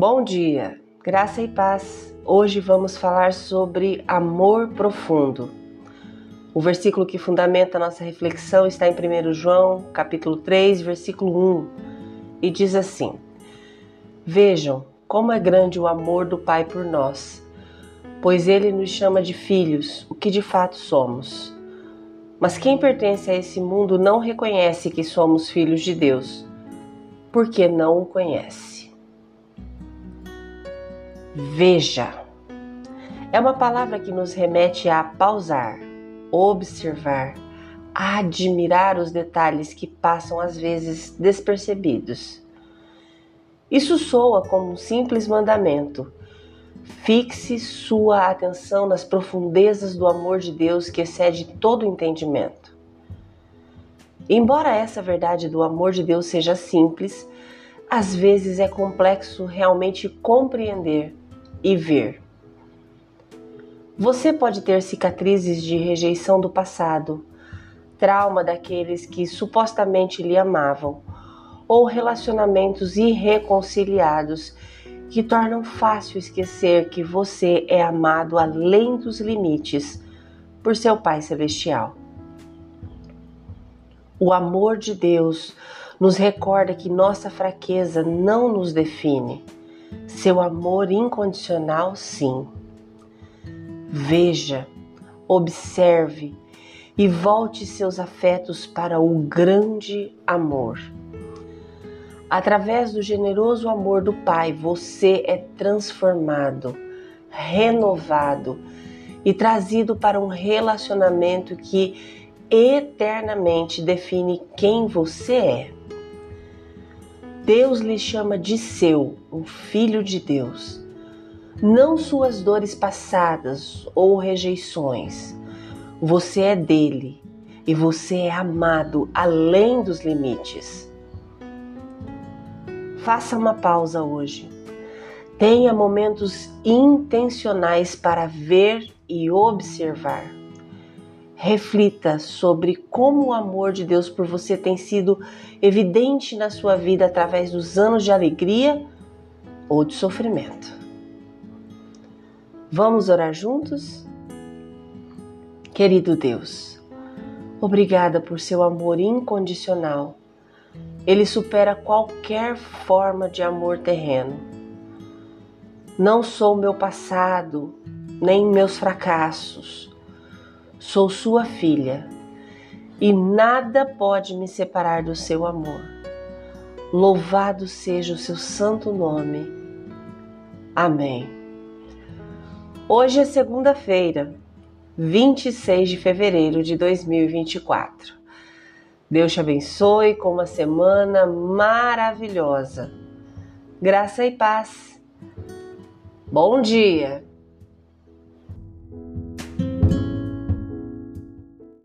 Bom dia, graça e paz. Hoje vamos falar sobre amor profundo. O versículo que fundamenta a nossa reflexão está em 1 João, capítulo 3, versículo 1, e diz assim: Vejam como é grande o amor do Pai por nós, pois ele nos chama de filhos, o que de fato somos. Mas quem pertence a esse mundo não reconhece que somos filhos de Deus, porque não o conhece. Veja. É uma palavra que nos remete a pausar, observar, admirar os detalhes que passam às vezes despercebidos. Isso soa como um simples mandamento. Fixe sua atenção nas profundezas do amor de Deus que excede todo entendimento. Embora essa verdade do amor de Deus seja simples, às vezes é complexo realmente compreender e ver. Você pode ter cicatrizes de rejeição do passado, trauma daqueles que supostamente lhe amavam, ou relacionamentos irreconciliados que tornam fácil esquecer que você é amado além dos limites por seu Pai Celestial. O amor de Deus nos recorda que nossa fraqueza não nos define seu amor incondicional, sim. Veja, observe e volte seus afetos para o grande amor. Através do generoso amor do Pai, você é transformado, renovado e trazido para um relacionamento que eternamente define quem você é. Deus lhe chama de seu, um filho de Deus. Não suas dores passadas ou rejeições. Você é dele e você é amado além dos limites. Faça uma pausa hoje. Tenha momentos intencionais para ver e observar reflita sobre como o amor de Deus por você tem sido evidente na sua vida através dos anos de alegria ou de sofrimento. Vamos orar juntos? Querido Deus, obrigada por seu amor incondicional. Ele supera qualquer forma de amor terreno. Não sou meu passado, nem meus fracassos Sou sua filha e nada pode me separar do seu amor. Louvado seja o seu santo nome. Amém. Hoje é segunda-feira, 26 de fevereiro de 2024. Deus te abençoe com uma semana maravilhosa. Graça e paz. Bom dia!